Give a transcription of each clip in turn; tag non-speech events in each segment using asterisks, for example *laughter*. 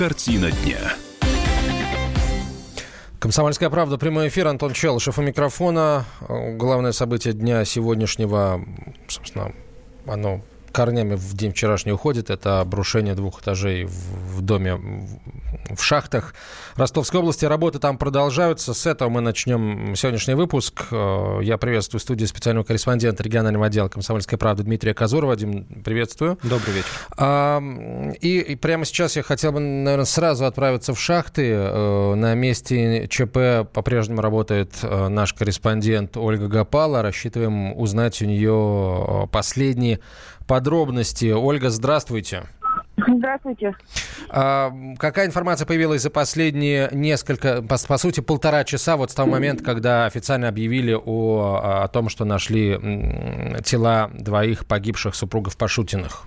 Картина дня. Комсомольская правда, прямой эфир. Антон Челышев у микрофона. Главное событие дня сегодняшнего, собственно, оно корнями в день вчерашний уходит. Это обрушение двух этажей в доме в шахтах Ростовской области. Работы там продолжаются. С этого мы начнем сегодняшний выпуск. Э, я приветствую студию специального корреспондента регионального отдела «Комсомольской правды» Дмитрия Казурова. Дим, приветствую. Добрый вечер. И, и прямо сейчас я хотел бы, наверное, сразу отправиться в шахты. Э, на месте ЧП по-прежнему работает э, наш корреспондент Ольга Гапала. Рассчитываем узнать у нее последние подробности. Ольга, здравствуйте. Здравствуйте. А, какая информация появилась за последние несколько, по, по сути, полтора часа, вот с того момента, когда официально объявили о, о том, что нашли тела двоих погибших супругов Пашутиных?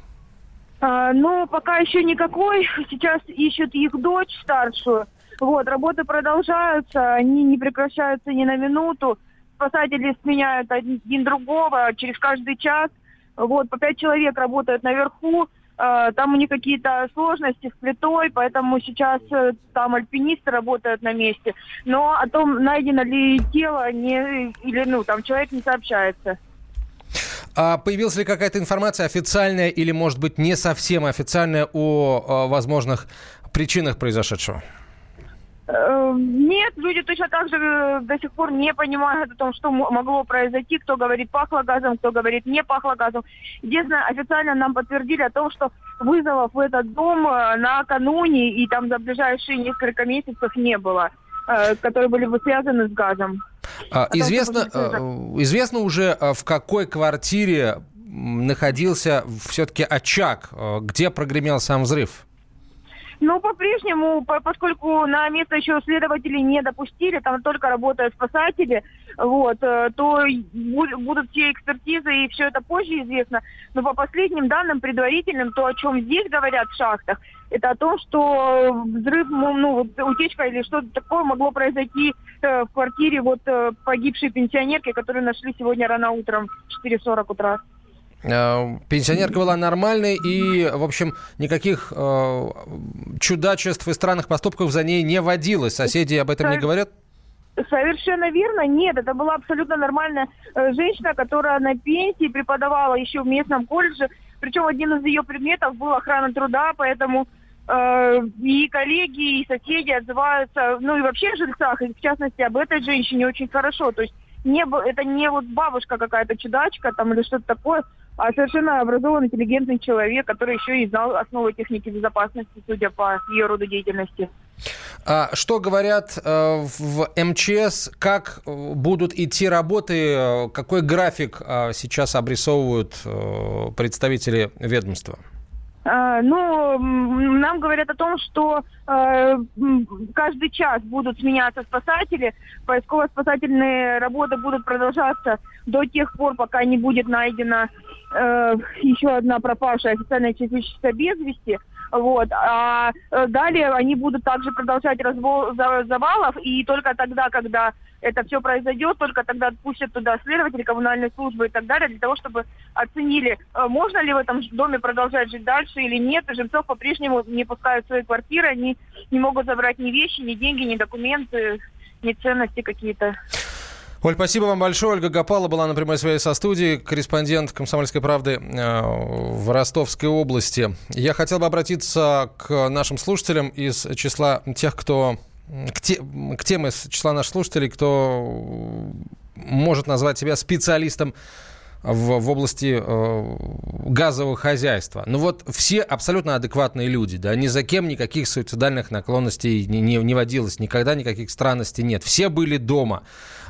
А, ну, пока еще никакой. Сейчас ищут их дочь старшую. Вот, работы продолжаются, они не прекращаются ни на минуту. Спасатели сменяют один другого через каждый час. Вот, по пять человек работают наверху, э, там у них какие-то сложности с плитой, поэтому сейчас э, там альпинисты работают на месте. Но о том, найдено ли тело, не, или ну, там человек не сообщается. А появилась ли какая-то информация официальная или, может быть, не совсем официальная о, о возможных причинах произошедшего? Эм, нет, люди точно так же э, до сих пор не понимают о том, что могло произойти. Кто говорит пахло газом, кто говорит не пахло газом. Единственное, официально нам подтвердили о том, что вызовов в этот дом э, накануне и там за ближайшие несколько месяцев не было, э, которые были бы связаны с газом. А, известно, известно уже, в какой квартире находился все-таки очаг, где прогремел сам взрыв? Ну, по-прежнему, поскольку на место еще следователи не допустили, там только работают спасатели, вот, э, то будут все экспертизы, и все это позже известно. Но по последним данным предварительным, то, о чем здесь говорят в шахтах, это о том, что взрыв, ну, ну утечка или что-то такое могло произойти э, в квартире вот э, погибшей пенсионерки, которую нашли сегодня рано утром в 4.40 утра. Э, пенсионерка была нормальной, и, в общем, никаких э, чудачеств и странных поступков за ней не водилось. Соседи об этом не говорят? Совершенно верно. Нет, это была абсолютно нормальная э, женщина, которая на пенсии преподавала еще в местном колледже. Причем один из ее предметов был охрана труда, поэтому э, и коллеги, и соседи отзываются, ну и вообще о жильцах, и в частности об этой женщине очень хорошо. То есть не, это не вот бабушка какая-то чудачка там или что-то такое, а совершенно образованный, интеллигентный человек, который еще и знал основы техники безопасности, судя по ее роду деятельности. А что говорят э, в МЧС, как э, будут идти работы, э, какой график сейчас обрисовывают представители ведомства? А, ну, нам говорят о том, что э, каждый час будут сменяться спасатели. Поисково-спасательные работы будут продолжаться до тех пор, пока не будет найдена э, еще одна пропавшая официальная частичка без вести. Вот. А э, далее они будут также продолжать разбор завалов, и только тогда, когда это все произойдет, только тогда отпустят туда следователи, коммунальные службы и так далее, для того, чтобы оценили, э, можно ли в этом доме продолжать жить дальше или нет. Жильцов по-прежнему не пускают в свои квартиры, они не могут забрать ни вещи, ни деньги, ни документы, ни ценности какие-то. Оль, спасибо вам большое. Ольга Гапала была на прямой связи со студией, корреспондент «Комсомольской правды» э, в Ростовской области. Я хотел бы обратиться к нашим слушателям из числа тех, кто... К, те, к тем из числа наших слушателей, кто может назвать себя специалистом в, в области э, газового хозяйства. Ну вот все абсолютно адекватные люди, да, ни за кем никаких суицидальных наклонностей не, не, не водилось, никогда никаких странностей нет. Все были дома.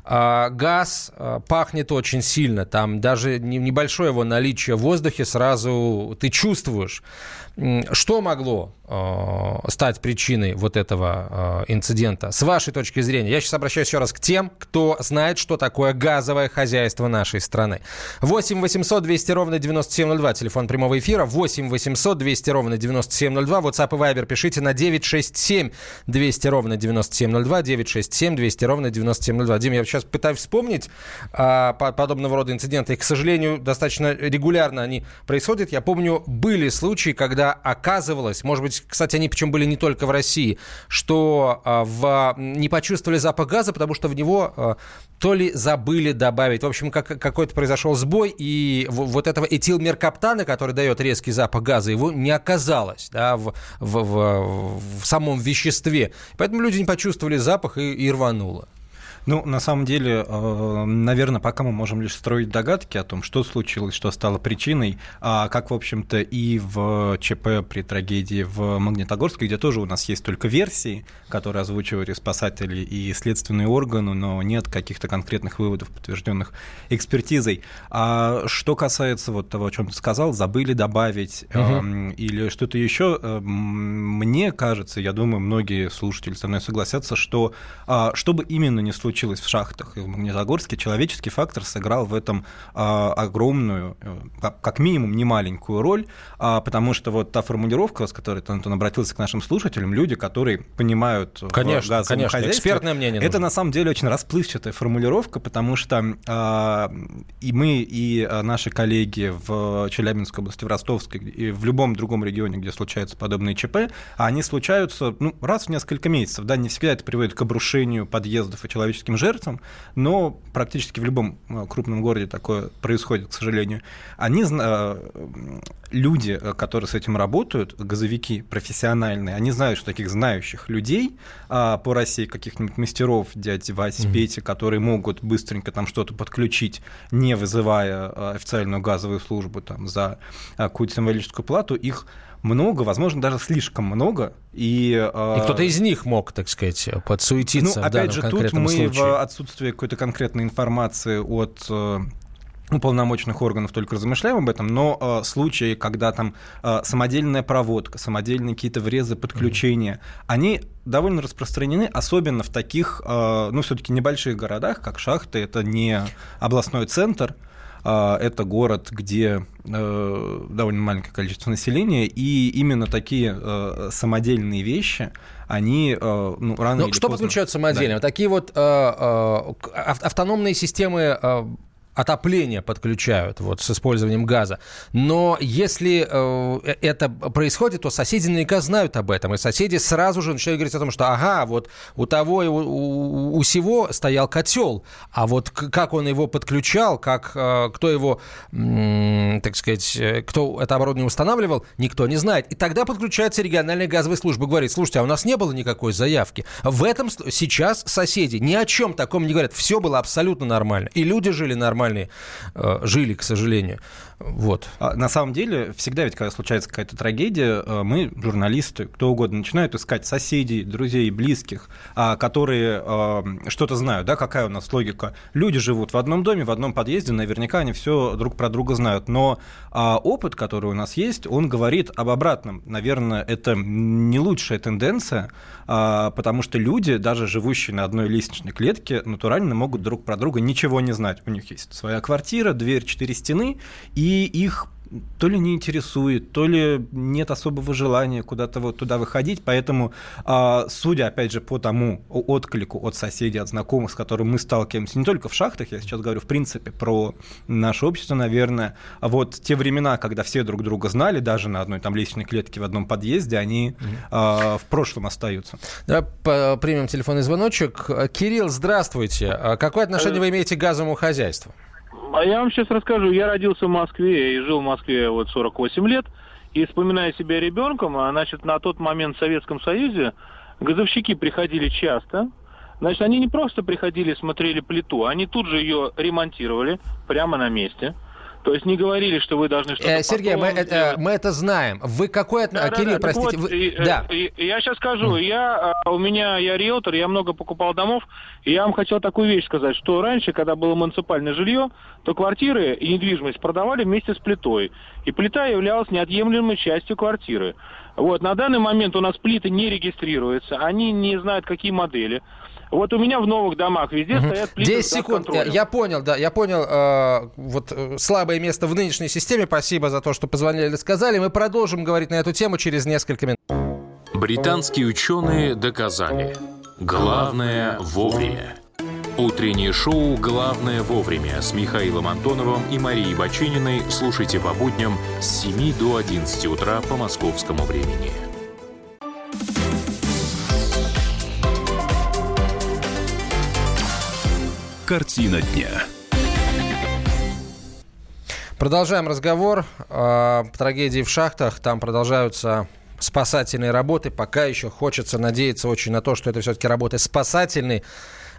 А, газ а, пахнет очень сильно, там даже небольшое его наличие в воздухе сразу ты чувствуешь. Что могло э, стать причиной вот этого э, инцидента? С вашей точки зрения, я сейчас обращаюсь еще раз к тем, кто знает, что такое газовое хозяйство нашей страны. 8 800 200 ровно 9702, телефон прямого эфира. 8 800 200 ровно 9702. WhatsApp и Viber пишите на 967 200 ровно 9702. 967 200 ровно 9702. Дим, я сейчас пытаюсь вспомнить а, подобного рода инциденты. И, к сожалению, достаточно регулярно они происходят. Я помню, были случаи, когда оказывалось, может быть, кстати, они причем были не только в России, что а, в, не почувствовали запах газа, потому что в него а, то ли забыли добавить. В общем, как, какой-то произошел сбой, и вот этого этилмеркаптана, который дает резкий запах газа, его не оказалось да, в, в, в, в самом веществе. Поэтому люди не почувствовали запах и, и рвануло. Ну, на самом деле, э, наверное, пока мы можем лишь строить догадки о том, что случилось, что стало причиной, а как, в общем-то, и в ЧП при трагедии в Магнитогорске, где тоже у нас есть только версии, которые озвучивали спасатели и следственные органы, но нет каких-то конкретных выводов, подтвержденных экспертизой. А что касается вот того, о чем ты сказал, забыли добавить угу. э, или что-то еще, э, мне кажется, я думаю, многие слушатели со мной согласятся, что э, чтобы именно не случилось случилось в шахтах и в Магнитогорске, человеческий фактор сыграл в этом а, огромную, э, как минимум, немаленькую роль, а, потому что вот та формулировка, с которой Антон обратился к нашим слушателям, люди, которые понимают конечно, в газовом конечно, хозяйстве, экспертное мнение это нужно. на самом деле очень расплывчатая формулировка, потому что а, и мы, и наши коллеги в Челябинской области, в Ростовской, и в любом другом регионе, где случаются подобные ЧП, они случаются ну, раз в несколько месяцев, да, не всегда это приводит к обрушению подъездов и человеческих человеческим жертвам, но практически в любом э, крупном городе такое происходит, к сожалению. Они, э, люди, э, которые с этим работают, газовики профессиональные, они знают, что таких знающих людей а, по России, каких-нибудь мастеров, дядь Вась, mm-hmm. Пети, которые могут быстренько там что-то подключить, не вызывая официальную газовую службу там за какую-то символическую плату, их много, возможно, даже слишком много. И, и кто-то из них мог, так сказать, подсуетиться. Ну, опять же, тут мы случае. в отсутствии какой-то конкретной информации от э, уполномоченных органов только размышляем об этом, но э, случаи, когда там э, самодельная проводка, самодельные какие-то врезы, подключения, mm-hmm. они довольно распространены, особенно в таких, э, ну, все-таки небольших городах, как Шахты, это не областной центр, это город, где э, довольно маленькое количество населения, и именно такие э, самодельные вещи, они э, ну, рано Но или что поздно... подключают самодельно? Да. Такие вот автономные системы отопление подключают вот, с использованием газа. Но если э, это происходит, то соседи наверняка знают об этом. И соседи сразу же начинают говорить о том, что ага, вот у того и у, у, у сего стоял котел, а вот как он его подключал, как, э, кто его, м, так сказать, э, кто это оборудование устанавливал, никто не знает. И тогда подключается региональная газовая служба. Говорит, слушайте, а у нас не было никакой заявки. В этом сейчас соседи ни о чем таком не говорят. Все было абсолютно нормально. И люди жили нормально нормальные э, жили, к сожалению. Вот. А на самом деле, всегда ведь, когда случается какая-то трагедия, э, мы, журналисты, кто угодно, начинают искать соседей, друзей, близких, а, которые э, что-то знают, да, какая у нас логика. Люди живут в одном доме, в одном подъезде, наверняка они все друг про друга знают. Но а, опыт, который у нас есть, он говорит об обратном. Наверное, это не лучшая тенденция, потому что люди, даже живущие на одной лестничной клетке, натурально могут друг про друга ничего не знать. У них есть своя квартира, дверь, четыре стены, и их то ли не интересует, то ли нет особого желания куда-то вот туда выходить, поэтому, а, судя, опять же, по тому отклику от соседей, от знакомых, с которыми мы сталкиваемся, не только в шахтах, я сейчас говорю, в принципе, про наше общество, наверное, вот те времена, когда все друг друга знали, даже на одной там лестничной клетке в одном подъезде, они mm-hmm. в прошлом остаются. Да, примем телефонный звоночек. Кирилл, здравствуйте. А какое отношение вы имеете к газовому хозяйству? А я вам сейчас расскажу. Я родился в Москве и жил в Москве вот 48 лет. И вспоминая себя ребенком, а, значит, на тот момент в Советском Союзе газовщики приходили часто. Значит, они не просто приходили, смотрели плиту, они тут же ее ремонтировали прямо на месте. То есть не говорили, что вы должны что-то э, Сергей, мы это, мы это знаем. Вы какой... Да, Кирилл, да, простите. Вот, вы... и, да. И, и, я сейчас скажу. Mm. Я, а, у меня, я риэлтор, я много покупал домов, и я вам хотел такую вещь сказать, что раньше, когда было муниципальное жилье, то квартиры и недвижимость продавали вместе с плитой. И плита являлась неотъемлемой частью квартиры. Вот, на данный момент у нас плиты не регистрируются, они не знают, какие модели. Вот у меня в новых домах везде угу. стоят плиты 10 секунд. Я, я понял, да, я понял. Э, вот э, слабое место в нынешней системе. Спасибо за то, что позвонили и сказали. Мы продолжим говорить на эту тему через несколько минут. Британские ученые доказали. Главное вовремя. Утреннее шоу «Главное вовремя» с Михаилом Антоновым и Марией Бачининой слушайте по будням с 7 до 11 утра по московскому времени. Картина дня. Продолжаем разговор о трагедии в шахтах. Там продолжаются спасательные работы. Пока еще хочется надеяться очень на то, что это все-таки работы спасательные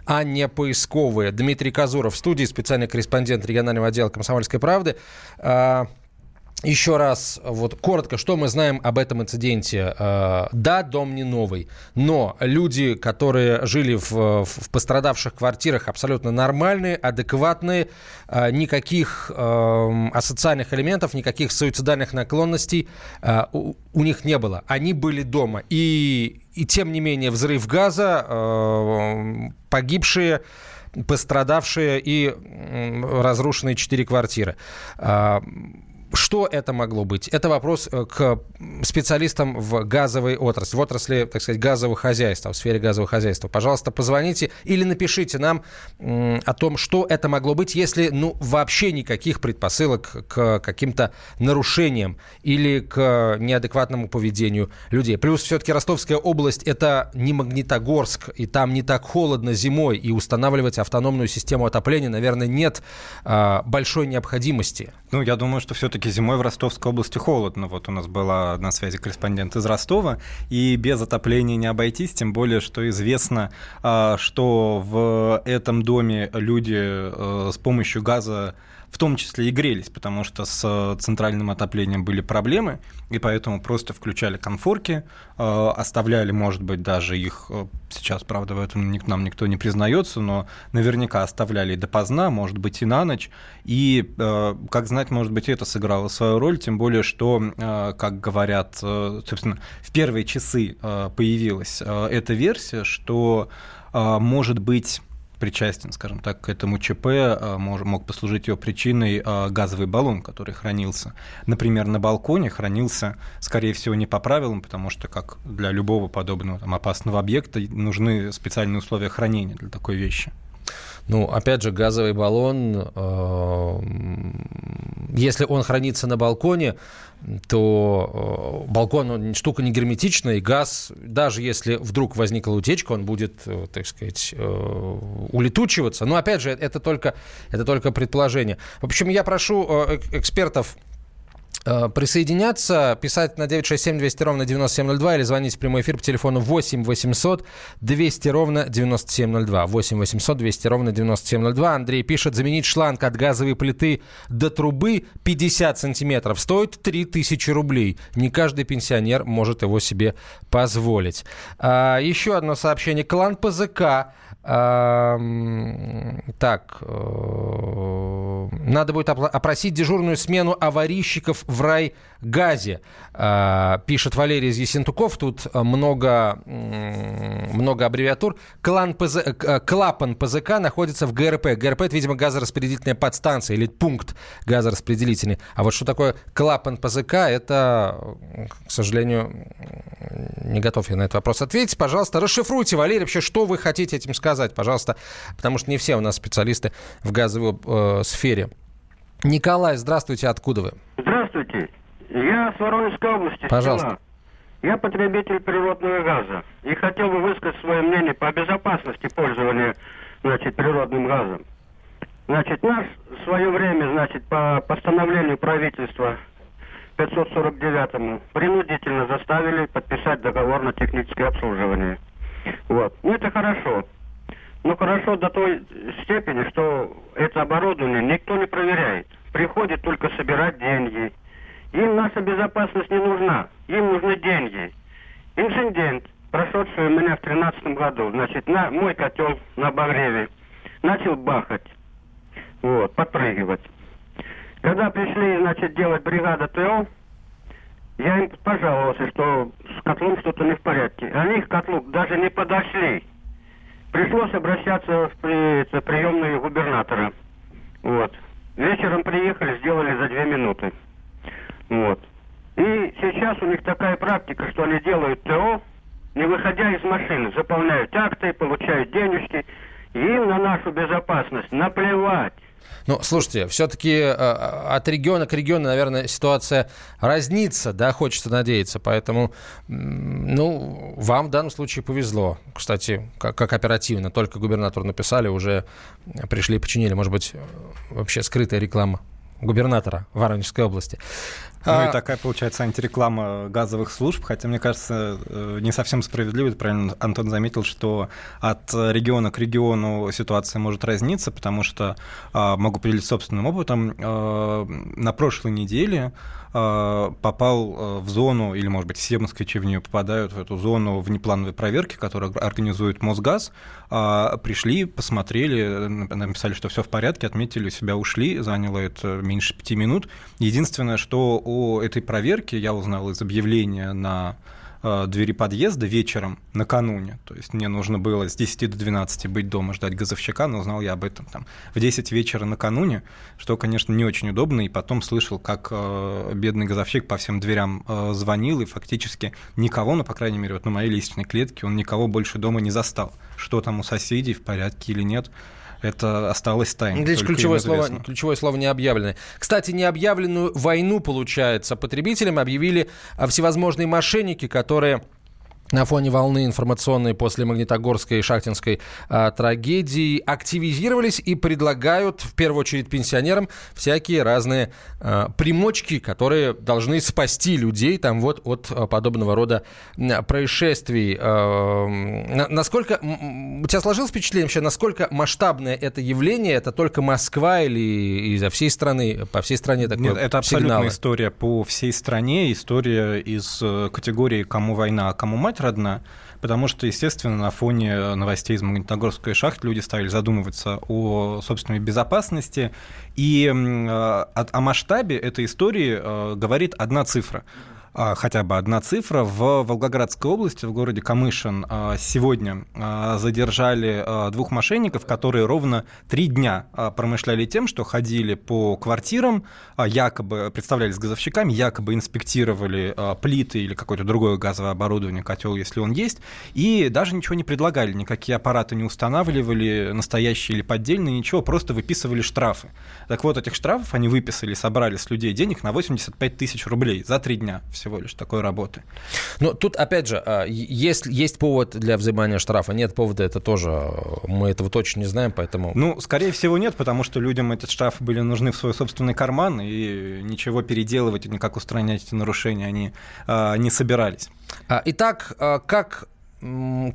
а не поисковые. Дмитрий Казуров в студии, специальный корреспондент регионального отдела «Комсомольской правды». Еще раз, вот коротко, что мы знаем об этом инциденте? Э, да, дом не новый, но люди, которые жили в, в пострадавших квартирах, абсолютно нормальные, адекватные, э, никаких э, асоциальных элементов, никаких суицидальных наклонностей у, у них не было. Они были дома. И, и тем не менее, взрыв газа, погибшие пострадавшие и разрушенные четыре квартиры. Что это могло быть? Это вопрос э, к специалистам в газовой отрасли, в отрасли, так сказать, газового хозяйства, в сфере газового хозяйства. Пожалуйста, позвоните или напишите нам о том, что это могло быть, если ну, вообще никаких предпосылок к каким-то нарушениям или к неадекватному поведению людей. Плюс все-таки Ростовская область – это не Магнитогорск, и там не так холодно зимой, и устанавливать автономную систему отопления, наверное, нет а, большой необходимости. Ну, я думаю, что все-таки зимой в Ростовской области холодно. Вот у нас была на связи корреспондент из Ростова, и без отопления не обойтись, тем более, что известно, а, что в этом доме люди э, с помощью газа в том числе и грелись, потому что с э, центральным отоплением были проблемы, и поэтому просто включали конфорки, э, оставляли, может быть, даже их, э, сейчас, правда, в этом нам никто не признается, но наверняка оставляли допоздна, может быть, и на ночь, и, как знать, может быть, это сыграло свою роль, тем более, что, как говорят, собственно, в первые часы появилась эта версия, что, может быть, причастен, скажем так, к этому ЧП, а, мог послужить ее причиной а, газовый баллон, который хранился, например, на балконе, хранился, скорее всего, не по правилам, потому что, как для любого подобного там, опасного объекта, нужны специальные условия хранения для такой вещи. Ну, опять же, газовый баллон, э, если он хранится на балконе, то э, балкон он штука не герметичная, и газ, даже если вдруг возникла утечка, он будет, э, так сказать, улетучиваться. Но опять же, это только, это только предположение. В общем, я прошу экспертов присоединяться, писать на 967 200 ровно 9702 или звонить в прямой эфир по телефону 8 800 200 ровно 9702. 8 800 200 ровно 9702. Андрей пишет, заменить шланг от газовой плиты до трубы 50 сантиметров стоит 3000 рублей. Не каждый пенсионер может его себе позволить. А, еще одно сообщение. Клан ПЗК так, э, надо будет опросить дежурную смену аварийщиков в райгазе, а, пишет Валерий из Есентуков. Тут много, много аббревиатур. Клан ПЗ, э, клапан ПЗК находится в ГРП. ГРП – это, видимо, газораспределительная подстанция или пункт газораспределительный. А вот что такое клапан ПЗК, это, к сожалению, не готов я на этот вопрос ответить. Пожалуйста, расшифруйте, Валерий, вообще, что вы хотите этим сказать, пожалуйста, потому что не все у нас специалисты в газовой э, сфере. Николай, здравствуйте, откуда вы? Здравствуйте. Я с Воронежской области. Пожалуйста. Села. Я потребитель природного газа и хотел бы высказать свое мнение по безопасности пользования значит, природным газом. Значит, нас в свое время, значит, по постановлению правительства 549-му принудительно заставили подписать договор на техническое обслуживание. Вот. Ну, это хорошо. Ну хорошо до той степени, что это оборудование никто не проверяет. Приходит только собирать деньги. Им наша безопасность не нужна. Им нужны деньги. Инцидент, прошедший у меня в тринадцатом году, значит, на мой котел на Багреве, начал бахать. Вот, подпрыгивать. Когда пришли, значит, делать бригада ТО, я им пожаловался, что с котлом что-то не в порядке. Они к котлу даже не подошли пришлось обращаться в при, приемную губернатора. Вот. Вечером приехали, сделали за две минуты. Вот. И сейчас у них такая практика, что они делают ТО, не выходя из машины, заполняют акты, получают денежки. Им на нашу безопасность наплевать. Ну, слушайте, все-таки э, от региона к региону, наверное, ситуация разнится, да, хочется надеяться. Поэтому, ну, вам в данном случае повезло. Кстати, как, как оперативно. Только губернатору написали, уже пришли и починили. Может быть, вообще скрытая реклама губернатора Воронежской области. Ну и а, такая получается антиреклама газовых служб, хотя мне кажется э, не совсем справедливо, правильно Антон заметил, что от региона к региону ситуация может разниться, потому что а, могу поделиться собственным опытом. А, на прошлой неделе Э, попал э, в зону, или, может быть, все москвичи в нее попадают, в эту зону внеплановой проверки, которую организует Мосгаз, а, пришли, посмотрели, написали, что все в порядке, отметили себя, ушли, заняло это меньше пяти минут. Единственное, что о этой проверке я узнал из объявления на Э, двери подъезда вечером накануне. То есть мне нужно было с 10 до 12 быть дома, ждать газовщика, но узнал я об этом там в 10 вечера накануне, что, конечно, не очень удобно. И потом слышал, как э, бедный газовщик по всем дверям э, звонил, и фактически никого, ну, по крайней мере, вот на моей лестничной клетке, он никого больше дома не застал. Что там у соседей, в порядке или нет – это осталось тайной. Здесь ключевое слово, ключевое слово не объявленное. Кстати, необъявленную войну, получается, потребителям объявили а, всевозможные мошенники, которые на фоне волны информационной после Магнитогорской и Шахтинской а, трагедии активизировались и предлагают, в первую очередь, пенсионерам всякие разные а, примочки, которые должны спасти людей там вот от а, подобного рода происшествий. А, насколько у тебя сложилось впечатление вообще, насколько масштабное это явление? Это только Москва или изо всей страны, по всей стране такое Нет, это абсолютно сигналы? история по всей стране, история из э, категории «кому война, а кому мать», мать родна, потому что, естественно, на фоне новостей из Магнитогорской шахты люди стали задумываться о собственной безопасности, и о, о масштабе этой истории э, говорит одна цифра – а, хотя бы одна цифра. В Волгоградской области, в городе Камышин, а, сегодня а, задержали двух мошенников, которые ровно три дня промышляли тем, что ходили по квартирам, якобы представлялись газовщиками, якобы инспектировали плиты или какое-то другое газовое оборудование, котел, если он есть, и даже ничего не предлагали, никакие аппараты не устанавливали, настоящие или поддельные, ничего, просто выписывали штрафы. Так вот, этих штрафов они выписали, собрали с людей денег на 85 тысяч рублей за три дня всего лишь такой работы. Но тут, опять же, а, есть, есть повод для взимания штрафа, нет повода, это тоже, а, мы этого точно не знаем, поэтому... Ну, скорее всего, нет, потому что людям эти штрафы были нужны в свой собственный карман, и ничего переделывать никак устранять эти нарушения они а, не собирались. Итак, как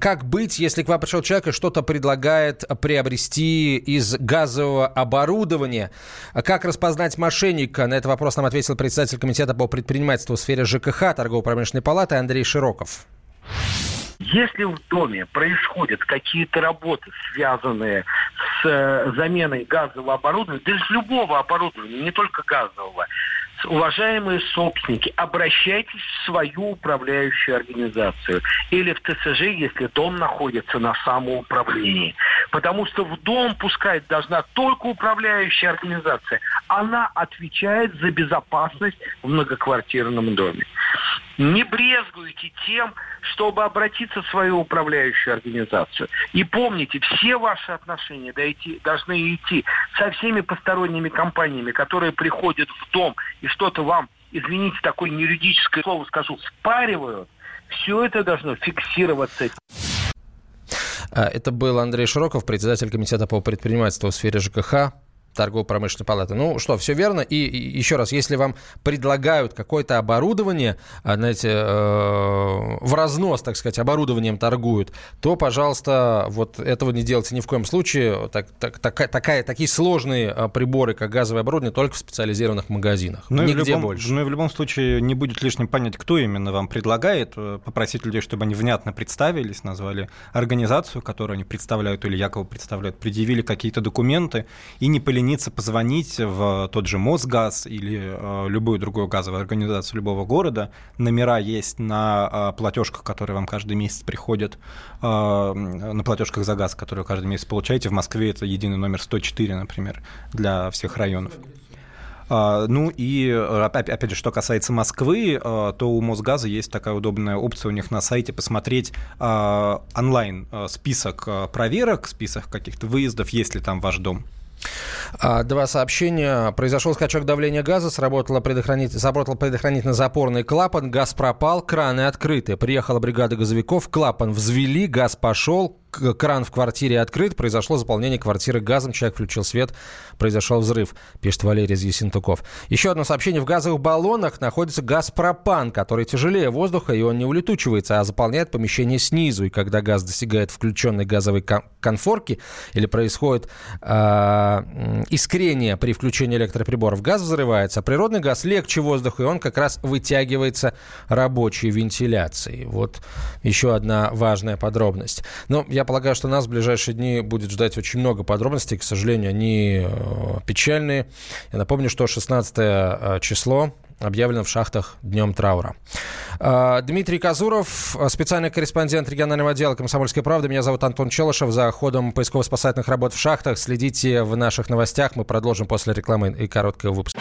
как быть, если к вам пришел человек и что-то предлагает приобрести из газового оборудования? Как распознать мошенника? На этот вопрос нам ответил председатель комитета по предпринимательству в сфере ЖКХ торгово-промышленной палаты Андрей Широков. Если в доме происходят какие-то работы, связанные с э, заменой газового оборудования, даже любого оборудования, не только газового, уважаемые собственники, обращайтесь в свою управляющую организацию или в ТСЖ, если дом находится на самоуправлении. Потому что в дом пускать должна только управляющая организация. Она отвечает за безопасность в многоквартирном доме. Не брезгуйте тем, чтобы обратиться в свою управляющую организацию. И помните, все ваши отношения должны идти со всеми посторонними компаниями, которые приходят в дом и что-то вам, извините, такое юридическое слово скажу, спаривают. Все это должно фиксироваться. А, это был Андрей Широков, председатель комитета по предпринимательству в сфере ЖКХ торгово-промышленной палаты. Ну что, все верно. И, и еще раз, если вам предлагают какое-то оборудование, а, знаете, э, в разнос, так сказать, оборудованием торгуют, то, пожалуйста, вот этого не делайте ни в коем случае. Так, так, такая, такая, такие сложные а, приборы, как газовое оборудование, только в специализированных магазинах. Ну Нигде и в любом, больше. Ну и в любом случае не будет лишним понять, кто именно вам предлагает. Э, попросить людей, чтобы они внятно представились, назвали организацию, которую они представляют или якобы представляют, предъявили какие-то документы и не полемизировали полениться позвонить в тот же Мосгаз или э, любую другую газовую организацию любого города. Номера есть на э, платежках, которые вам каждый месяц приходят, на платежках за газ, которые каждый месяц получаете. В Москве это единый номер 104, например, для всех районов. А, ну и опять же, что касается Москвы, то у Мосгаза есть такая удобная опция у них на сайте посмотреть онлайн список проверок, список каких-то выездов, есть ли там ваш дом. А, два сообщения. Произошел скачок давления газа, сработала предохранитель, сработал предохранительно-запорный клапан, газ пропал, краны открыты. Приехала бригада газовиков, клапан взвели, газ пошел, кран в квартире открыт, произошло заполнение квартиры газом, человек включил свет, произошел взрыв, пишет Валерий из Есентуков. Еще одно сообщение. В газовых баллонах находится газ пропан, который тяжелее воздуха, и он не улетучивается, а заполняет помещение снизу. И когда газ достигает включенной газовой конфорки или происходит э, искрение при включении электроприборов, газ взрывается. Природный газ легче воздуха, и он как раз вытягивается рабочей вентиляцией. Вот еще одна важная подробность. Но я полагаю, что нас в ближайшие дни будет ждать очень много подробностей. К сожалению, они э, печальные. Я напомню, что 16 э, число объявлено в шахтах днем траура. Э, Дмитрий Казуров, специальный корреспондент регионального отдела «Комсомольской правды». Меня зовут Антон Челышев. За ходом поисково-спасательных работ в шахтах следите в наших новостях. Мы продолжим после рекламы и короткого выпуска.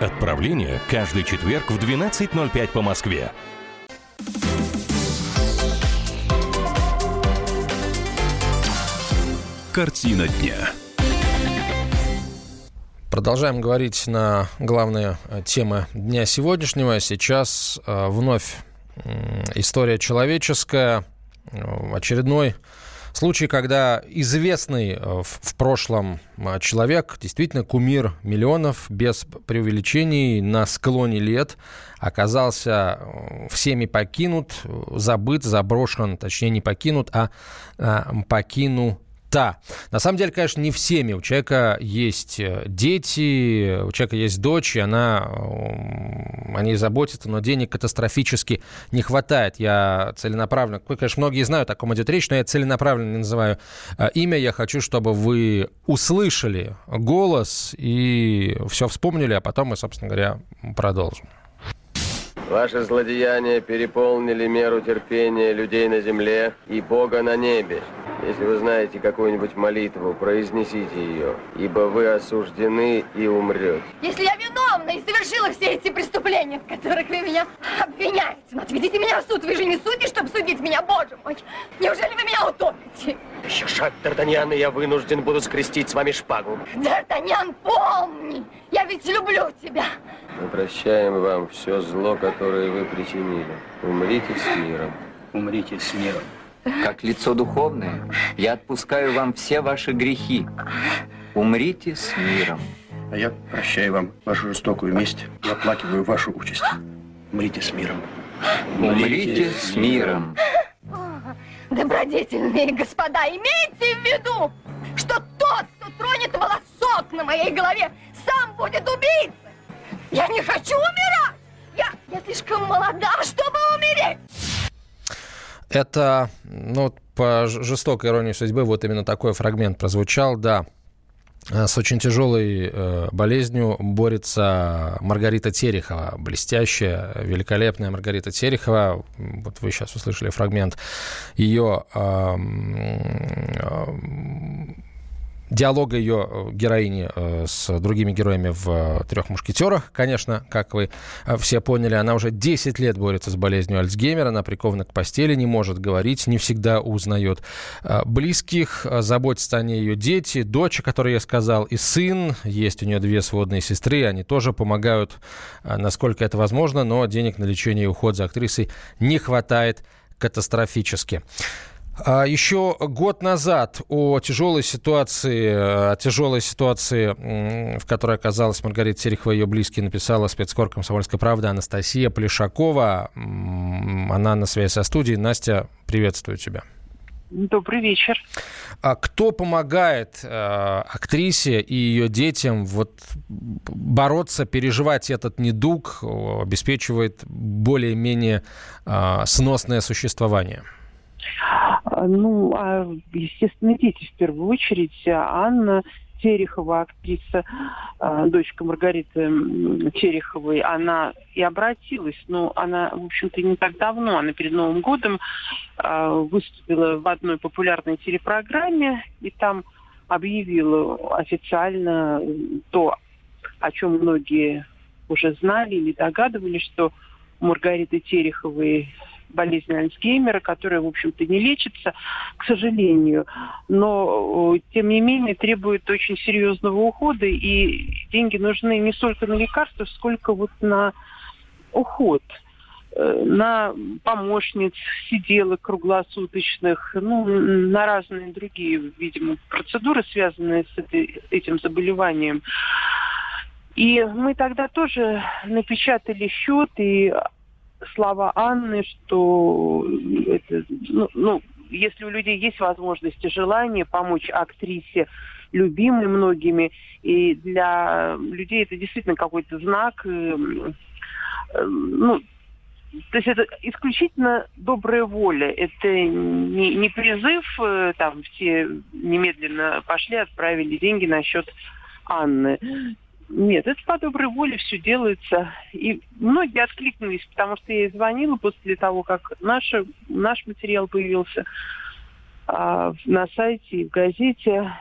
Отправление каждый четверг в 12.05 по Москве. Картина дня. Продолжаем говорить на главные э, темы дня сегодняшнего. Сейчас э, вновь история человеческая. Э, очередной Случай, когда известный э, в прошлом э, человек, действительно кумир миллионов, без преувеличений, на склоне лет оказался э, всеми покинут, забыт, заброшен, точнее не покинут, а покинут да. На самом деле, конечно, не всеми. У человека есть э, дети, у человека есть дочь, и она о ней заботится, но денег катастрофически не хватает. Я целенаправленно, конечно, многие знают, о ком идет речь, но я целенаправленно называю э, имя. Я хочу, чтобы вы услышали голос и все вспомнили, а потом мы, собственно говоря, продолжим. Ваши злодеяния переполнили меру терпения людей на земле и Бога на небе. Если вы знаете какую-нибудь молитву, произнесите ее, ибо вы осуждены и умрете. Если я виновна и совершила все эти преступления, в которых вы меня обвиняете, ну отведите меня в суд, вы же не судите, чтобы судить меня, боже мой. Неужели вы меня утопите? Еще шаг, Д'Артаньян, и я вынужден буду скрестить с вами шпагу. Д'Артаньян, помни, я ведь люблю тебя. Мы прощаем вам все зло, которое вы причинили. Умрите с миром. Умрите с миром. Как лицо духовное, я отпускаю вам все ваши грехи. Умрите с миром. А я прощаю вам вашу жестокую месть и оплакиваю вашу участь. Умрите с миром. Умрите, Умрите с миром. Добродетельные господа, имейте в виду, что тот, кто тронет волосок на моей голове, сам будет убийцей. Я не хочу умирать! Я, слишком молода, чтобы умереть! Это, ну, по жестокой иронии судьбы, вот именно такой фрагмент прозвучал, да. Э, с очень тяжелой э, болезнью борется Маргарита Терехова, блестящая, великолепная Маргарита Терехова. Вот вы сейчас услышали фрагмент ее э, э, диалога ее э, героини э, с другими героями в э, «Трех мушкетерах». Конечно, как вы все поняли, она уже 10 лет борется с болезнью Альцгеймера, она прикована к постели, не может говорить, не всегда узнает близких, заботятся о ней ее дети, дочь, о которой я сказал, и сын, есть у нее две сводные сестры, они тоже помогают, насколько это возможно, но денег на лечение и уход за актрисой не хватает катастрофически. А еще год назад о тяжелой ситуации, о тяжелой ситуации, в которой оказалась Маргарита Терехова и ее близкие, написала спецкор «Комсомольской правды» Анастасия Плешакова. Она на связи со студией. Настя, приветствую тебя. Добрый вечер. А кто помогает э, актрисе и ее детям вот бороться, переживать этот недуг, обеспечивает более-менее э, сносное существование? А, ну, а, естественно, дети в первую очередь. Анна Терехова, актриса, а, дочка Маргариты Тереховой, она и обратилась, но она, в общем-то, не так давно, она перед Новым годом выступила в одной популярной телепрограмме и там объявила официально то, о чем многие уже знали или догадывались, что у Маргариты Тереховой болезнь Альцгеймера, которая, в общем-то, не лечится, к сожалению. Но, тем не менее, требует очень серьезного ухода, и деньги нужны не столько на лекарства, сколько вот на уход э, на помощниц, сиделок круглосуточных, ну, на разные другие, видимо, процедуры, связанные с этим заболеванием. И мы тогда тоже напечатали счет и слова Анны, что это, ну, ну, если у людей есть возможность и желание помочь актрисе, любимой многими, и для людей это действительно какой-то знак, э, э, ну, то есть это исключительно добрая воля. Это не, не призыв, э, там все немедленно пошли, отправили деньги на счет Анны. Нет, это по доброй воле все делается. И многие откликнулись, потому что я звонила после того, как наш, наш материал появился а, на сайте в газете.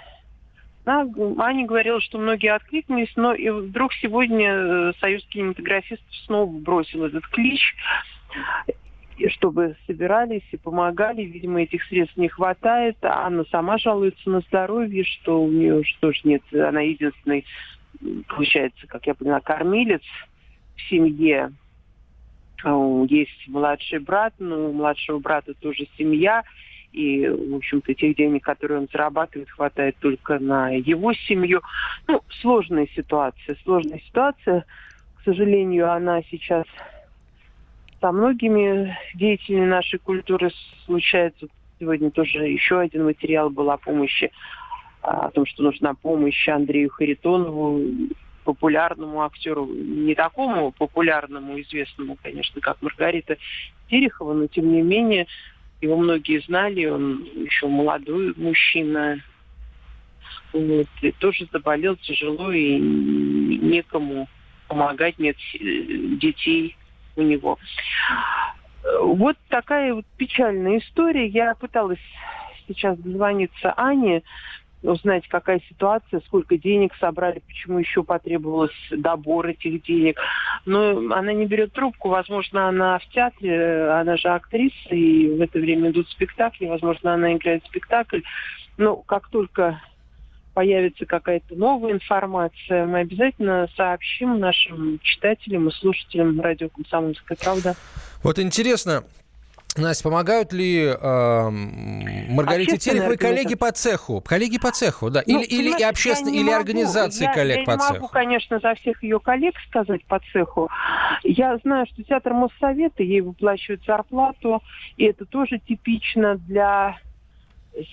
А, Аня говорила, что многие откликнулись, но и вдруг сегодня э, Союз кинематографистов снова бросил этот клич, чтобы собирались и помогали. Видимо, этих средств не хватает. Анна сама жалуется на здоровье, что у нее тоже нет, она единственный получается, как я поняла, кормилец в семье. Есть младший брат, но у младшего брата тоже семья. И, в общем-то, тех денег, которые он зарабатывает, хватает только на его семью. Ну, сложная ситуация. Сложная ситуация. К сожалению, она сейчас со многими деятелями нашей культуры случается. Сегодня тоже еще один материал был о помощи о том, что нужна помощь Андрею Харитонову, популярному актеру, не такому популярному, известному, конечно, как Маргарита Терехова, но тем не менее его многие знали, он еще молодой мужчина, вот, и тоже заболел тяжело, и некому помогать, нет детей у него. Вот такая вот печальная история. Я пыталась сейчас дозвониться Ане, узнать, какая ситуация, сколько денег собрали, почему еще потребовалось добор этих денег. Но она не берет трубку, возможно, она в театре, она же актриса, и в это время идут спектакли, возможно, она играет спектакль. Но как только появится какая-то новая информация, мы обязательно сообщим нашим читателям и слушателям радио «Комсомольская правда». Вот интересно, Настя, помогают ли э, Маргарите Тереховой коллеги по цеху? Коллеги по цеху, да. Ну, или, или и общественные, или могу, организации я, коллег я по цеху. Я не могу, конечно, за всех ее коллег сказать по цеху. Я знаю, что театр Моссовета, ей выплачивают зарплату, и это тоже типично для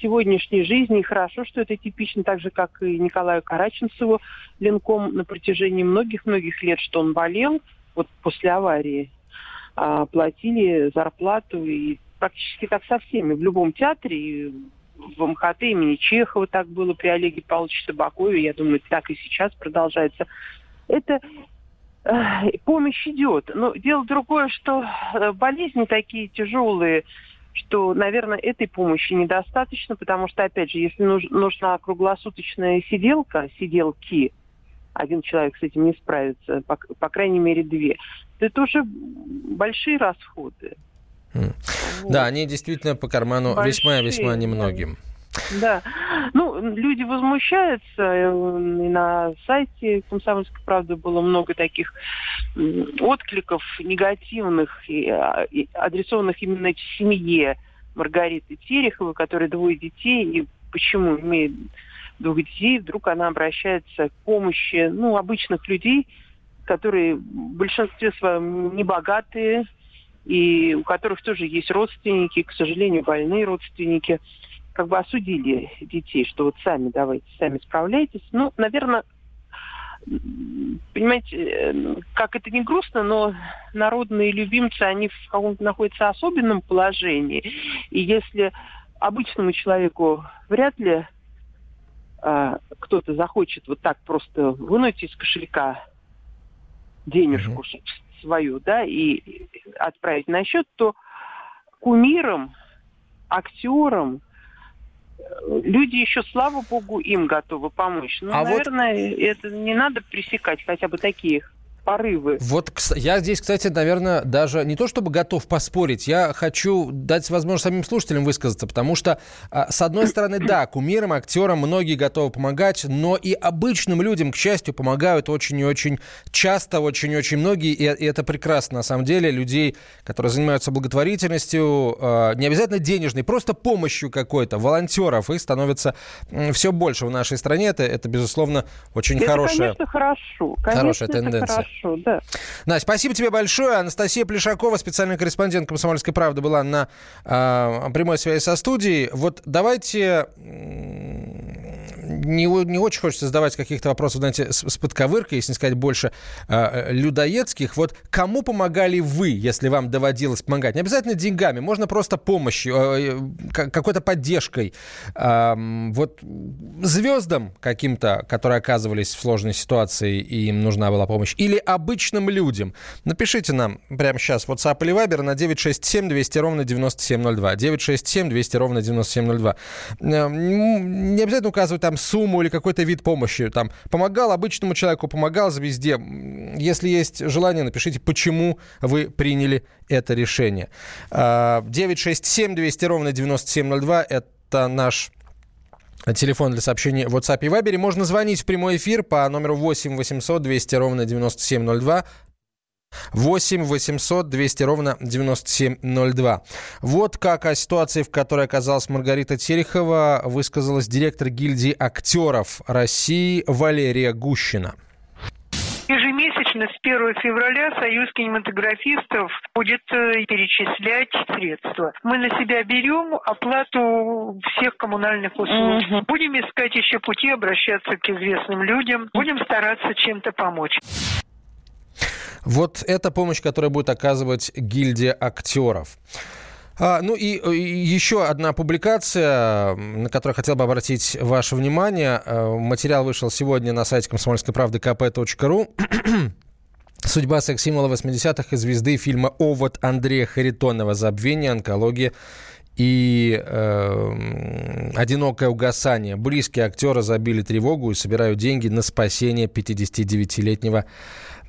сегодняшней жизни. И хорошо, что это типично, так же, как и Николаю Караченцеву, Ленком на протяжении многих-многих лет, что он болел вот после аварии а, платили зарплату и практически так со всеми. В любом театре, и в МХТ имени Чехова так было при Олеге Павловиче Табакове, я думаю, так и сейчас продолжается. Это э, помощь идет. Но дело другое, что э, болезни такие тяжелые, что, наверное, этой помощи недостаточно, потому что, опять же, если нуж, нужна круглосуточная сиделка, сиделки, один человек с этим не справится, по, по крайней мере, две, это уже большие расходы. Mm. Вот. Да, они действительно по карману весьма-весьма немногим. Да. Ну, люди возмущаются. И на сайте «Комсомольской правды» было много таких откликов негативных, и, а, и адресованных именно семье Маргариты Тереховой, которой двое детей, и почему имеет двух детей, вдруг она обращается к помощи ну, обычных людей, которые в большинстве своем небогатые, и у которых тоже есть родственники, к сожалению, больные родственники, как бы осудили детей, что вот сами давайте, сами справляйтесь. Ну, наверное, понимаете, как это не грустно, но народные любимцы, они в каком-то находятся особенном положении. И если обычному человеку вряд ли а, кто-то захочет вот так просто вынуть из кошелька денежку mm-hmm. свою, да, и отправить на счет, то кумирам, актерам, люди еще, слава богу, им готовы помочь. Ну, а наверное, вот... это не надо пресекать хотя бы таких порывы. Вот я здесь, кстати, наверное, даже не то чтобы готов поспорить, я хочу дать возможность самим слушателям высказаться, потому что, а, с одной стороны, да, кумирам, актерам многие готовы помогать, но и обычным людям, к счастью, помогают очень и очень часто, очень и очень многие, и это прекрасно, на самом деле, людей, которые занимаются благотворительностью, а, не обязательно денежной, просто помощью какой-то, волонтеров, их становится все больше в нашей стране, это, это безусловно, очень это, хорошая, конечно, хорошо. Конечно, хорошая тенденция. Хорошо хорошо, да. Настя, спасибо тебе большое. Анастасия Плешакова, специальный корреспондент «Комсомольской правды», была на э, прямой связи со студией. Вот давайте не, не очень хочется задавать каких-то вопросов, знаете, с, с подковыркой, если не сказать больше э, людоедских. Вот кому помогали вы, если вам доводилось помогать? Не обязательно деньгами, можно просто помощью, э, какой-то поддержкой. Э, вот звездам каким-то, которые оказывались в сложной ситуации и им нужна была помощь, или обычным людям. Напишите нам прямо сейчас WhatsApp или Viber на 967 200 ровно 9702. 967 200 ровно 9702. Э, не обязательно указывать там сумму или какой-то вид помощи. Там, помогал обычному человеку, помогал звезде. Если есть желание, напишите, почему вы приняли это решение. 967 200 ровно 9702 – это наш Телефон для сообщений в WhatsApp и Viber. Можно звонить в прямой эфир по номеру 8 800 200 ровно 9702. 8 800 200 ровно 9702. Вот как о ситуации, в которой оказалась Маргарита Терехова, высказалась директор гильдии актеров России Валерия Гущина. Ежемесячно с 1 февраля Союз кинематографистов будет э, перечислять средства. Мы на себя берем оплату всех коммунальных услуг. Угу. Будем искать еще пути обращаться к известным людям. Будем стараться чем-то помочь. Вот это помощь, которая будет оказывать гильдия актеров. А, ну и, и еще одна публикация, на которую хотел бы обратить ваше внимание. Э, материал вышел сегодня на сайте комсомольской правды kp.ru. *clears throat* Судьба секс-символа 80-х и звезды фильма «Овод» Андрея Харитонова «Забвение, онкология и э, одинокое угасание. Близкие актера забили тревогу и собирают деньги на спасение 59-летнего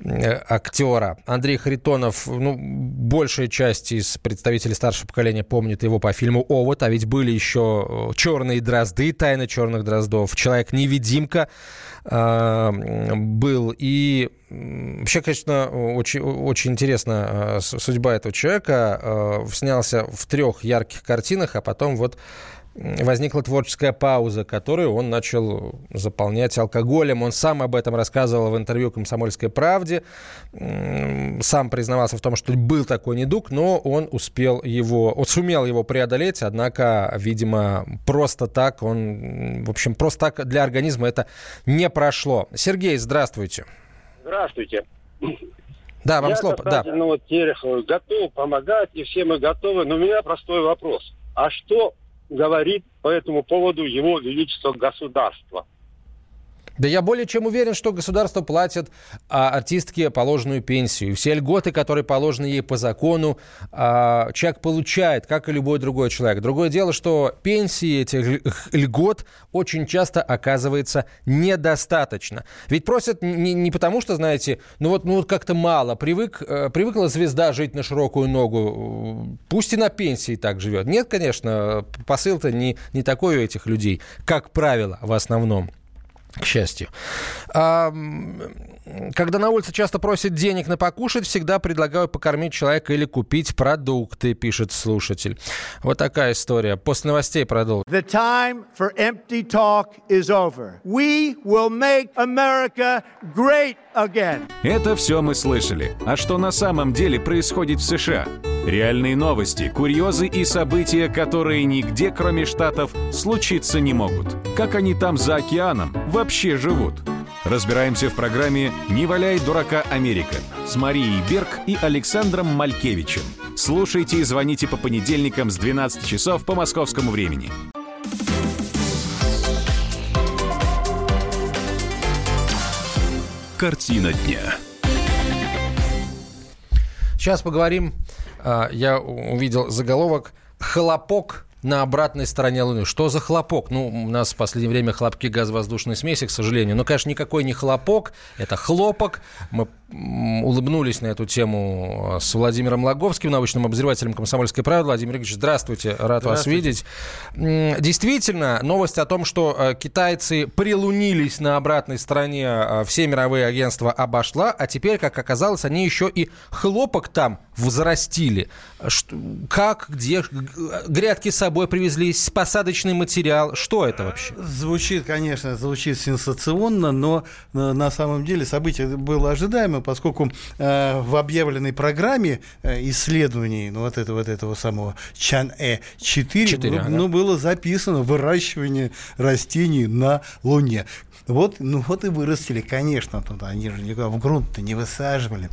Э, актера. Андрей Харитонов, ну, большая часть из представителей старшего поколения помнит его по фильму «Овод», а ведь были еще э, «Черные дрозды», «Тайна черных дроздов», «Человек-невидимка» был. И вообще, конечно, очень, очень интересна судьба этого человека. Э, снялся в трех ярких картинах, а потом вот возникла творческая пауза, которую он начал заполнять алкоголем. Он сам об этом рассказывал в интервью «Комсомольской правде». Сам признавался в том, что был такой недуг, но он успел его, он сумел его преодолеть, однако, видимо, просто так он, в общем, просто так для организма это не прошло. Сергей, здравствуйте. Здравствуйте. Да, вам Я слово. Да. Вот готов помогать, и все мы готовы. Но у меня простой вопрос. А что говорит по этому поводу его величество государства. Да я более чем уверен, что государство платит а, артистке положенную пенсию. Все льготы, которые положены ей по закону, а, человек получает, как и любой другой человек. Другое дело, что пенсии этих льгот очень часто оказывается недостаточно. Ведь просят не, не потому, что, знаете, ну вот, ну вот как-то мало. Привык, э, привыкла звезда жить на широкую ногу. Пусть и на пенсии так живет. Нет, конечно, посыл-то не, не такой у этих людей, как правило, в основном. К счастью. Когда на улице часто просят денег на покушать, всегда предлагаю покормить человека или купить продукты, пишет слушатель. Вот такая история. После новостей продолжим. The time for empty talk is over. We will make America great again. Это все мы слышали. А что на самом деле происходит в США? Реальные новости, курьезы и события, которые нигде, кроме Штатов, случиться не могут. Как они там за океаном вообще живут? Разбираемся в программе «Не валяй дурака Америка» с Марией Берг и Александром Малькевичем. Слушайте и звоните по понедельникам с 12 часов по московскому времени. Картина дня. Сейчас поговорим. А, я увидел заголовок «Хлопок на обратной стороне Луны. Что за хлопок? Ну, у нас в последнее время хлопки газовоздушной смеси, к сожалению. Но, конечно, никакой не хлопок, это хлопок. Мы улыбнулись на эту тему с Владимиром Логовским, научным обозревателем «Комсомольской правды». Владимир Ильич, здравствуйте, рад здравствуйте. вас видеть. Действительно, новость о том, что э, китайцы прилунились на обратной стороне, э, все мировые агентства обошла, а теперь, как оказалось, они еще и хлопок там взрастили. Как, где, грядки с собой привезли, посадочный материал, что это вообще? Звучит, конечно, звучит сенсационно, но э, на самом деле событие было ожидаемо, поскольку э, в объявленной программе э, исследований ну, вот, этого, вот этого самого Чан-Э-4 ну, ага. ну, было записано выращивание растений на Луне. Вот, ну вот и вырастили, конечно, туда. Они же никуда в грунт-то не высаживали.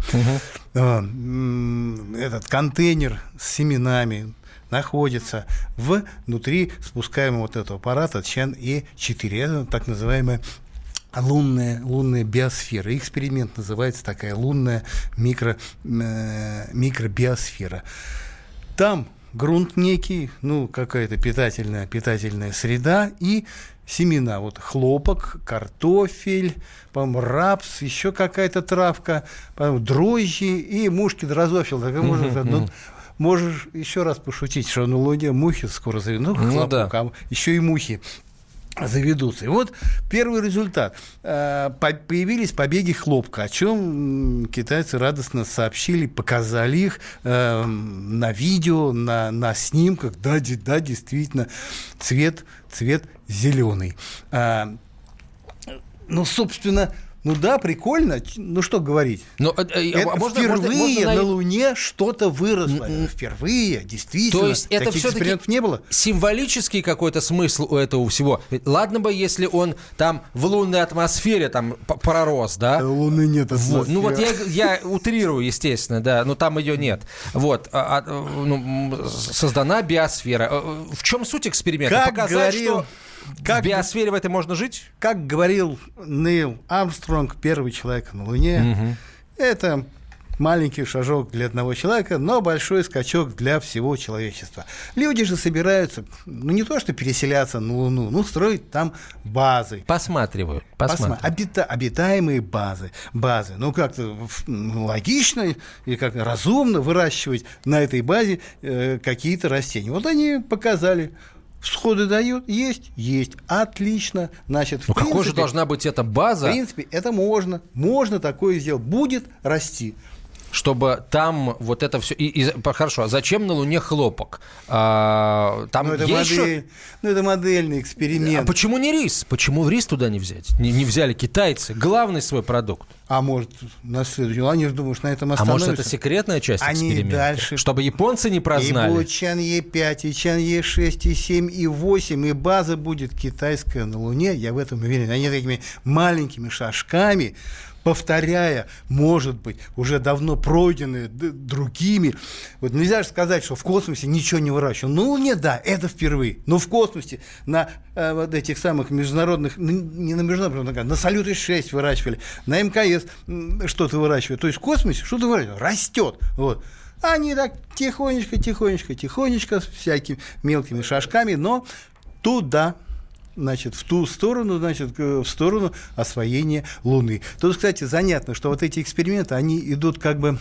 Угу. Этот контейнер с семенами находится внутри спускаемого вот этого аппарата Чан Е4. Это так называемая лунная, лунная биосфера. Эксперимент называется такая лунная микро, э, микробиосфера. Там грунт некий, ну, какая-то питательная, питательная среда и семена. Вот хлопок, картофель, по рапс, еще какая-то травка, потом дрожжи и мушки дрозофил. Так можно, ну, можешь еще раз пошутить, что на Луне мухи скоро заведут. Ну, хлопок, ну, да. а еще и мухи заведутся. И вот первый результат. Э, появились побеги хлопка, о чем китайцы радостно сообщили, показали их э, на видео, на, на снимках. Да, да, действительно, цвет, цвет зеленый. А, ну, собственно, ну да, прикольно. Ну что говорить? Но, э, э, это можно, впервые можно, можно... на Луне что-то выросло. Впервые, действительно. То есть это все-таки не было. Символический какой-то смысл у этого всего. Ладно бы, если он там в лунной атмосфере там пророс, да? Луны нет вот. Ну вот я, я *laughs* утрирую, естественно, да, но там ее нет. Вот. А, а, ну, создана биосфера. Э, в чем суть эксперимента? Как Показать, говорил... что как, в биосфере в этой можно жить? Как говорил Нейл Армстронг, первый человек на Луне, угу. это маленький шажок для одного человека, но большой скачок для всего человечества. Люди же собираются, ну не то что переселяться на Луну, ну строить там базы. Посматривают. Посматривают. Обита, обитаемые базы. базы. Ну как-то логично и как разумно выращивать на этой базе э, какие-то растения. Вот они показали Всходы дают? Есть? Есть. Отлично. Значит, в ну, принципе, какой же должна быть эта база? В принципе, это можно. Можно такое сделать. Будет расти чтобы там вот это все... И, и, хорошо, а зачем на Луне хлопок? А, там ну, это есть модель, что... Ну, это модельный эксперимент. А почему не рис? Почему рис туда не взять? Не, не взяли китайцы, главный свой продукт. А может, на следующем... Они же думают, на этом остановятся. А может, это секретная часть Они эксперимента? дальше... Чтобы японцы не прознали? И будет Чан Е5, и Чан Е6, и 7, и 8, и база будет китайская на Луне, я в этом уверен. Они такими маленькими шажками повторяя, может быть, уже давно пройденные другими. Вот нельзя же сказать, что в космосе ничего не выращивал. Ну, не да, это впервые. Но в космосе на э, вот этих самых международных, не на международных, на Салюты-6 выращивали, на МКС что-то выращивали. То есть в космосе что-то выращивают, растет. Вот. Они так тихонечко, тихонечко, тихонечко, с всякими мелкими шажками, но туда значит, в ту сторону, значит, в сторону освоения Луны. Тут, кстати, занятно, что вот эти эксперименты, они идут как бы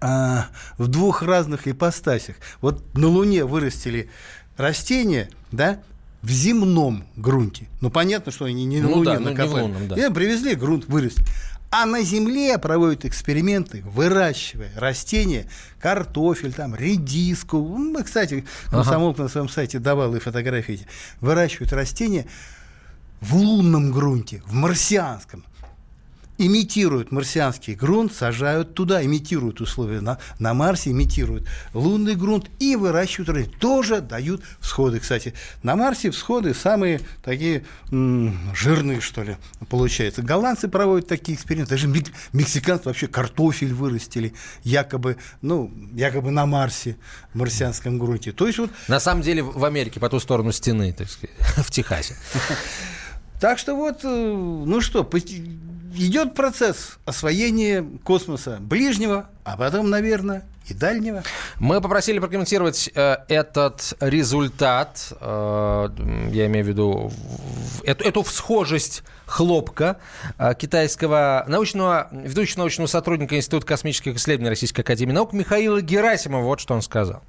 а, в двух разных ипостасях. Вот на Луне вырастили растения, да, в земном грунте. Ну, понятно, что они не на ну, Луне да, накопали. Ну, не в лунном, да. И привезли, грунт вырастили. А на Земле проводят эксперименты, выращивая растения, картофель, там, редиску. Мы, кстати, комсомолка ага. на своем сайте давал и фотографии. Выращивают растения в лунном грунте, в марсианском имитируют марсианский грунт, сажают туда, имитируют условия на, на Марсе, имитируют лунный грунт и выращивают, тоже дают всходы. Кстати, на Марсе всходы самые такие м- жирные, что ли, получается. Голландцы проводят такие эксперименты, даже мексиканцы вообще картофель вырастили, якобы, ну, якобы на Марсе, в марсианском грунте. То есть вот... На самом деле в Америке, по ту сторону стены, так сказать, *laughs* в Техасе. Так что вот, э, ну что, идет процесс освоения космоса ближнего, а потом, наверное, и дальнего. Мы попросили прокомментировать э, этот результат, э, я имею в виду эту, эту всхожесть хлопка э, китайского научного, ведущего научного сотрудника Института космических исследований Российской Академии Наук Михаила Герасимова. Вот что он сказал.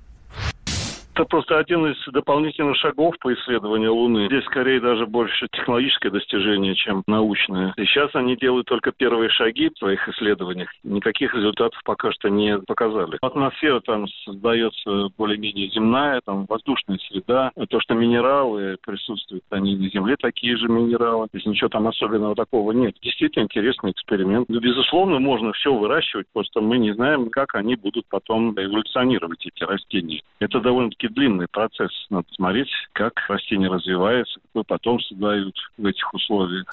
Это просто один из дополнительных шагов по исследованию Луны. Здесь скорее даже больше технологическое достижение, чем научное. И сейчас они делают только первые шаги в своих исследованиях. Никаких результатов пока что не показали. Атмосфера там создается более-менее земная, там воздушная среда. То, что минералы присутствуют, они на Земле такие же минералы. То есть ничего там особенного такого нет. Действительно интересный эксперимент. Ну, безусловно, можно все выращивать, просто мы не знаем, как они будут потом эволюционировать, эти растения. Это довольно-таки довольно-таки длинный процесс. Надо смотреть, как растения развиваются, какой потомство дают в этих условиях.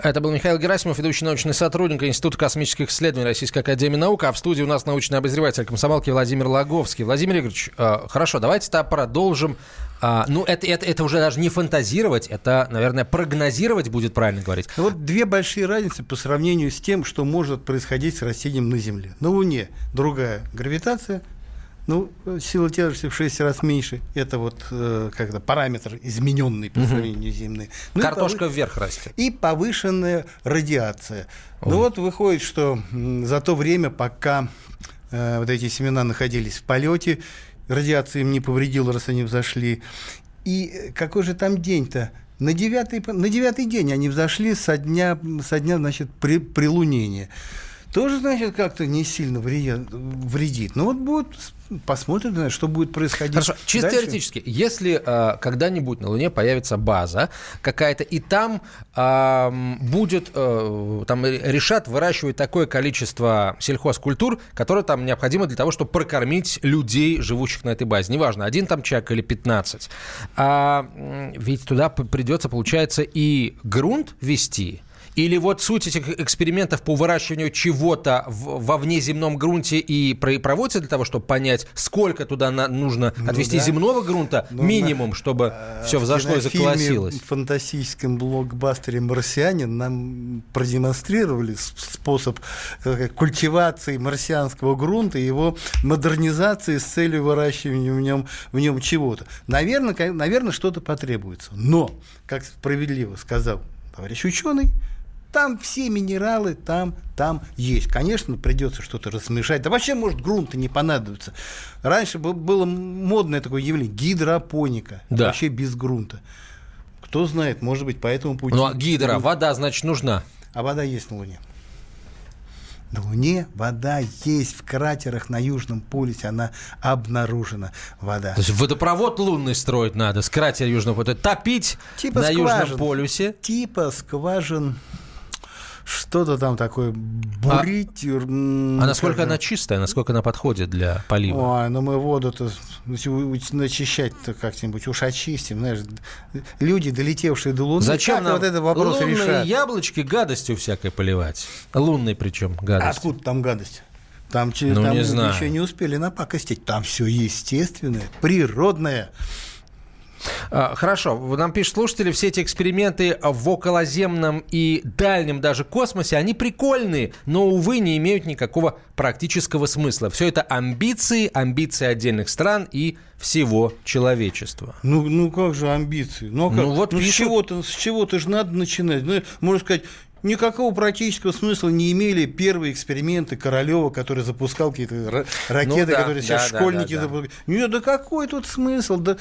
Это был Михаил Герасимов, ведущий научный сотрудник Института космических исследований Российской Академии Наук. А в студии у нас научный обозреватель комсомолки Владимир Логовский. Владимир Игоревич, э, хорошо, давайте тогда продолжим. А, ну, это, это, это уже даже не фантазировать, это, наверное, прогнозировать будет правильно говорить. Вот две большие разницы по сравнению с тем, что может происходить с растением на Земле. На Луне другая гравитация, ну, сила тяжести в 6 раз меньше. Это вот э, как-то параметр измененный по сравнению с земной. Ну, Картошка повы... вверх растет. И повышенная радиация. Ой. Ну вот выходит, что за то время, пока э, вот эти семена находились в полете, радиация им не повредила, раз они взошли. И какой же там день-то? На девятый, на девятый день они взошли со дня, со дня значит, при, прилунения тоже, значит, как-то не сильно вредит. Но вот будет, посмотрим, что будет происходить. Хорошо, чисто дальше. теоретически, если э, когда-нибудь на Луне появится база какая-то, и там э, будет, э, там решат выращивать такое количество сельхозкультур, которое там необходимо для того, чтобы прокормить людей, живущих на этой базе. Неважно, один там человек или 15. А, ведь туда придется, получается, и грунт вести, или вот суть этих экспериментов по выращиванию чего-то во внеземном грунте и проводится для того, чтобы понять, сколько туда на, нужно ну, отвести да. земного грунта, ну, минимум, чтобы э, все взошло и заколосилось. В фантастическом блокбастере «Марсианин» нам продемонстрировали способ э, культивации марсианского грунта и его модернизации с целью выращивания в нем, в нем чего-то. Наверное, наверное, что-то потребуется. Но, как справедливо сказал товарищ ученый, там все минералы, там, там есть. Конечно, придется что-то размешать. Да вообще, может, грунта не понадобится. Раньше было модное такое явление – гидропоника. Да. Вообще без грунта. Кто знает, может быть, по этому пути. Ну, а гидро, вода, значит, нужна. А вода есть на Луне. На Луне вода есть в кратерах на Южном полюсе, она обнаружена, вода. То есть водопровод лунный строить надо с кратера Южного полюса, топить типа на скважин, Южном полюсе. Типа скважин что-то там такое бурить. А, а насколько она чистая, насколько она подходит для полива? Ой, ну мы воду-то начищать-то как-нибудь уж очистим. Знаешь, люди, долетевшие до Луны, Зачем нам вот этот вопрос лунные решать? яблочки гадостью всякой поливать? Лунной причем гадость. Откуда там гадость? Там, ну, там не знаю. еще не успели напакостить. Там все естественное, природное. А, хорошо, нам пишут слушатели, все эти эксперименты в околоземном и дальнем даже космосе, они прикольные, но, увы, не имеют никакого практического смысла. Все это амбиции, амбиции отдельных стран и всего человечества. Ну, ну как же амбиции? Ну, а как? ну, вот ну, пишут... с чего-то, с чего-то же надо начинать. Ну, можно сказать, Никакого практического смысла не имели первые эксперименты Королева, который запускал какие-то ракеты, ну, да, которые все да, школьники да, да. запускали. Нет, да какой тут смысл? Да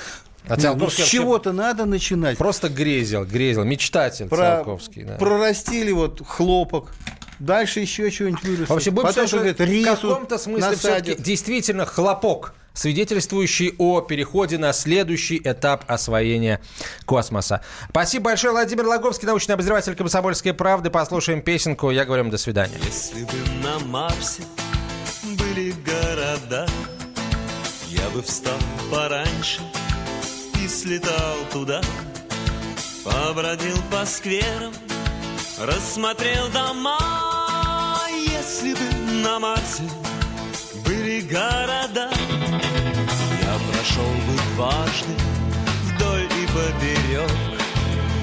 А ну, с чего-то надо начинать. Просто грезил, грезил, мечтатель Про, Циолковский. Да. Прорастили вот хлопок, Дальше еще что-нибудь вырастет. Вообще, будем Потом, что говорит, в каком-то смысле все-таки действительно хлопок свидетельствующий о переходе на следующий этап освоения космоса. Спасибо большое, Владимир Логовский, научный обозреватель «Комсомольской правды». Послушаем песенку. Я говорю вам до свидания. Если бы на Марсе были города, я бы встал пораньше слетал туда. Побродил по скверам, рассмотрел дома. Если бы на Марсе были города, прошел бы дважды вдоль и поперек,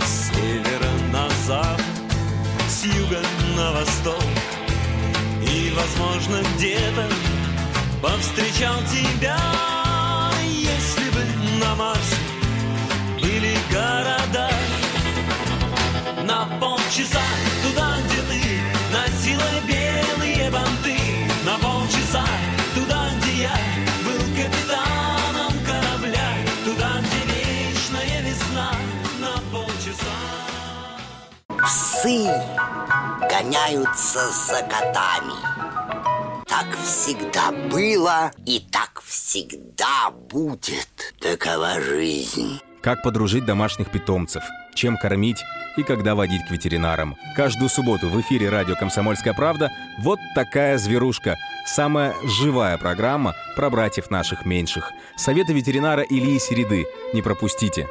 с севера на запад, с юга на восток. И, возможно, где-то повстречал тебя, если бы на Марсе города. На полчаса туда, где ты носила белые банты, на полчаса туда, где я был капитаном корабля, туда, где вечная весна на полчаса. Псы гоняются за котами. Так всегда было и так всегда будет. Такова жизнь. Как подружить домашних питомцев, чем кормить и когда водить к ветеринарам. Каждую субботу в эфире радио «Комсомольская правда» вот такая зверушка. Самая живая программа про братьев наших меньших. Советы ветеринара Ильи Середы. Не пропустите.